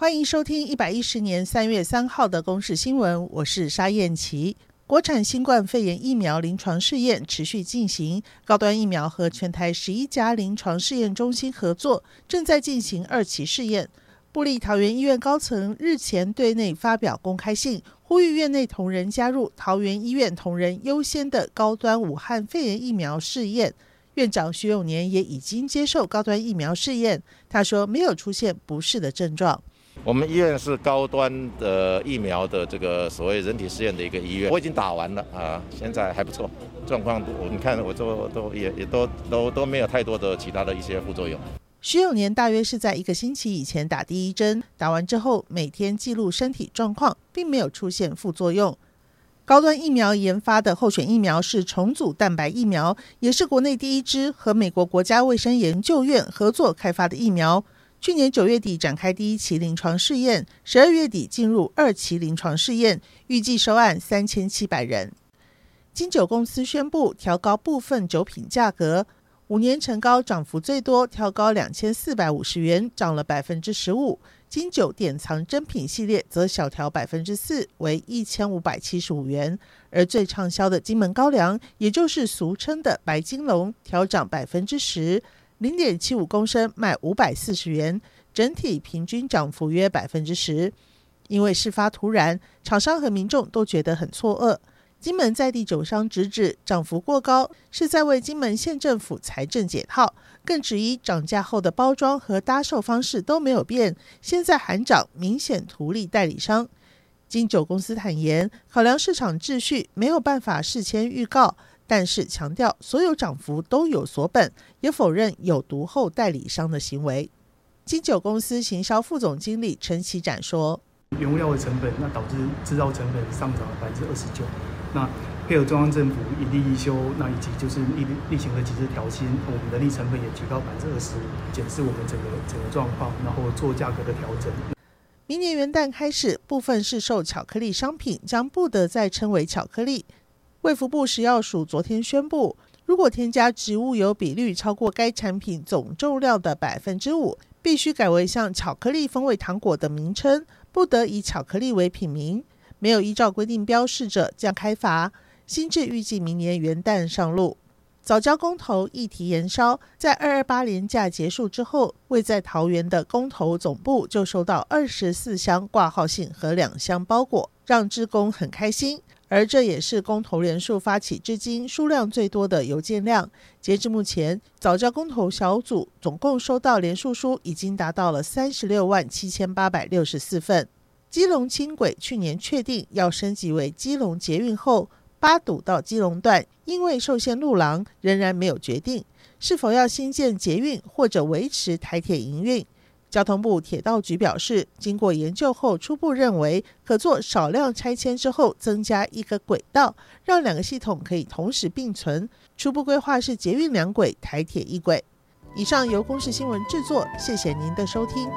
欢迎收听一百一十年三月三号的公视新闻，我是沙燕琪。国产新冠肺炎疫苗临床试验持续进行，高端疫苗和全台十一家临床试验中心合作，正在进行二期试验。布立桃园医院高层日前对内发表公开信，呼吁院内同仁加入桃园医院同仁优先的高端武汉肺炎疫苗试验。院长徐永年也已经接受高端疫苗试验，他说没有出现不适的症状。我们医院是高端的疫苗的这个所谓人体试验的一个医院，我已经打完了啊，现在还不错，状况我你看我都都也也都都都没有太多的其他的一些副作用。徐永年大约是在一个星期以前打第一针，打完之后每天记录身体状况，并没有出现副作用。高端疫苗研发的候选疫苗是重组蛋白疫苗，也是国内第一支和美国国家卫生研究院合作开发的疫苗。去年九月底展开第一期临床试验，十二月底进入二期临床试验，预计收案三千七百人。金酒公司宣布调高部分酒品价格，五年陈高涨幅最多，调高两千四百五十元，涨了百分之十五。金酒典藏珍品系列则小调百分之四，为一千五百七十五元。而最畅销的金门高粱，也就是俗称的白金龙，调涨百分之十。零点七五公升卖五百四十元，整体平均涨幅约百分之十。因为事发突然，厂商和民众都觉得很错愕。金门在地酒商直指涨幅过高，是在为金门县政府财政解套，更质疑涨价后的包装和搭售方式都没有变，现在喊涨明显图利代理商。金酒公司坦言，考量市场秩序，没有办法事先预告。但是强调所有涨幅都有所本，也否认有毒后代理商的行为。金九公司行销副总经理陈启展说：“原物料的成本，那导致制造成本上涨了百分之二十九。那配合中央政府一例一休，那以及就是例例行的几次调薪，我们的人力成本也提高百分之二十五，检视我们整个整个状况，然后做价格的调整。明年元旦开始，部分市售巧克力商品将不得再称为巧克力。”卫福部食药署昨天宣布，如果添加植物油比率超过该产品总重量的百分之五，必须改为像巧克力风味糖果的名称，不得以巧克力为品名。没有依照规定标示者将开罚。新制预计明年元旦上路。早教公投议题延烧，在二二八连假结束之后，位在桃园的公投总部就收到二十四箱挂号信和两箱包裹，让志工很开心。而这也是公投连署发起至今数量最多的邮件量。截至目前，早教公投小组总共收到联署书已经达到了三十六万七千八百六十四份。基隆轻轨去年确定要升级为基隆捷运后，八堵到基隆段因为受限路廊，仍然没有决定是否要新建捷运或者维持台铁营运。交通部铁道局表示，经过研究后，初步认为可做少量拆迁之后增加一个轨道，让两个系统可以同时并存。初步规划是捷运两轨，台铁一轨。以上由公视新闻制作，谢谢您的收听。